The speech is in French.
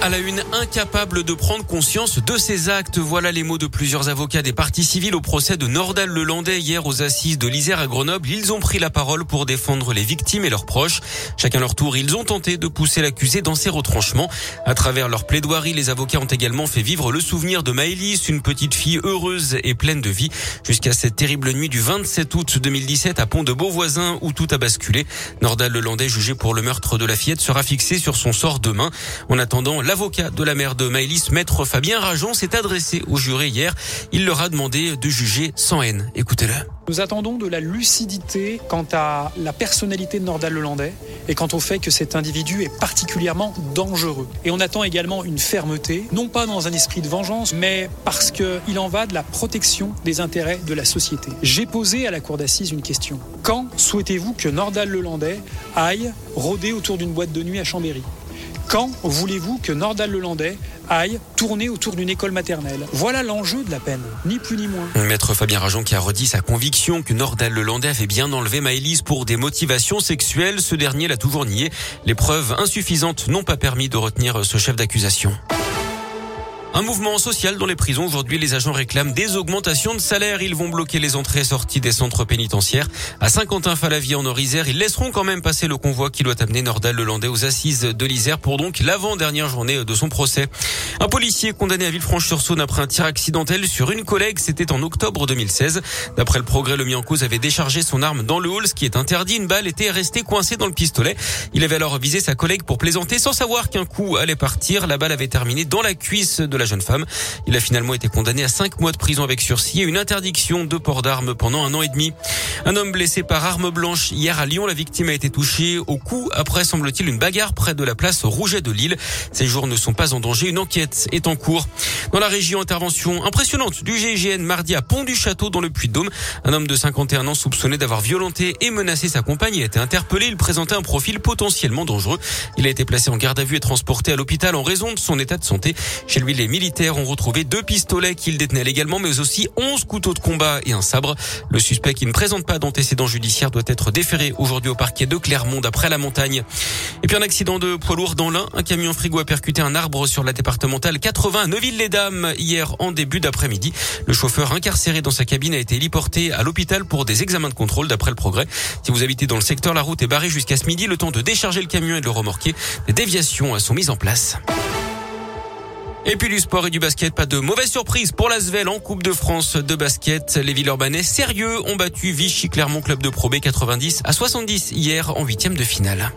À la une, incapable de prendre conscience de ses actes. Voilà les mots de plusieurs avocats des partis civils au procès de Nordal Lelandais hier aux assises de l'Isère à Grenoble. Ils ont pris la parole pour défendre les victimes et leurs proches. Chacun leur tour, ils ont tenté de pousser l'accusé dans ses retranchements. À travers leur plaidoirie, les avocats ont également fait vivre le souvenir de Maëlys, une petite fille heureuse et pleine de vie, jusqu'à cette terrible nuit du 27 août 2017 à Pont de Beauvoisin où tout a basculé. Nordal Lelandais, jugé pour le meurtre de la fillette, sera fixé sur son sort demain. En attendant, L'avocat de la mère de Maëlys, maître Fabien Rajon, s'est adressé au juré hier. Il leur a demandé de juger sans haine. Écoutez-le. Nous attendons de la lucidité quant à la personnalité de Nordal Lelandais et quant au fait que cet individu est particulièrement dangereux. Et on attend également une fermeté, non pas dans un esprit de vengeance, mais parce qu'il en va de la protection des intérêts de la société. J'ai posé à la cour d'assises une question. Quand souhaitez-vous que Nordal Lelandais aille rôder autour d'une boîte de nuit à Chambéry? Quand voulez-vous que Nordal Lelandais aille tourner autour d'une école maternelle? Voilà l'enjeu de la peine, ni plus ni moins. Maître Fabien Rajon qui a redit sa conviction que Nordal Lelandais avait bien enlevé Maëlys pour des motivations sexuelles. Ce dernier l'a toujours nié. Les preuves insuffisantes n'ont pas permis de retenir ce chef d'accusation. Un mouvement social dans les prisons. Aujourd'hui, les agents réclament des augmentations de salaire. Ils vont bloquer les entrées et sorties des centres pénitentiaires. À Saint-Quentin-Fallavier en Orisère, ils laisseront quand même passer le convoi qui doit amener Nordal Lelandais aux assises de l'Isère pour donc l'avant-dernière journée de son procès. Un policier condamné à Villefranche-sur-Saône après un tir accidentel sur une collègue. C'était en octobre 2016. D'après le progrès, le mis avait déchargé son arme dans le hall, ce qui est interdit. Une balle était restée coincée dans le pistolet. Il avait alors visé sa collègue pour plaisanter sans savoir qu'un coup allait partir. La balle avait terminé dans la cuisse de la jeune femme. Il a finalement été condamné à cinq mois de prison avec sursis et une interdiction de port d'armes pendant un an et demi. Un homme blessé par arme blanche hier à Lyon. La victime a été touchée au cou après, semble-t-il, une bagarre près de la place Rouget de Lille. Ces jours ne sont pas en danger. Une enquête est en cours. Dans la région, intervention impressionnante du GIGN mardi à Pont du Château dans le Puy-de-Dôme. Un homme de 51 ans soupçonné d'avoir violenté et menacé sa compagne a été interpellé. Il présentait un profil potentiellement dangereux. Il a été placé en garde à vue et transporté à l'hôpital en raison de son état de santé. Chez lui, les militaires ont retrouvé deux pistolets qu'il détenait légalement, mais aussi 11 couteaux de combat et un sabre. Le suspect qui ne présente pas d'antécédents judiciaires doit être déféré aujourd'hui au parquet de Clermont d'après la montagne. Et puis un accident de poids lourd dans l'Ain. Un camion frigo a percuté un arbre sur la départementale 80 à Neuville-les-Dames hier en début d'après-midi. Le chauffeur incarcéré dans sa cabine a été héliporté à l'hôpital pour des examens de contrôle d'après le progrès. Si vous habitez dans le secteur, la route est barrée jusqu'à ce midi. Le temps de décharger le camion et de le remorquer. Des déviations sont mises en place. Et puis du sport et du basket, pas de mauvaise surprise pour l'Asvel en Coupe de France de basket. Les Villeurbanais sérieux ont battu Vichy Clermont Club de Pro B 90 à 70 hier en huitième de finale.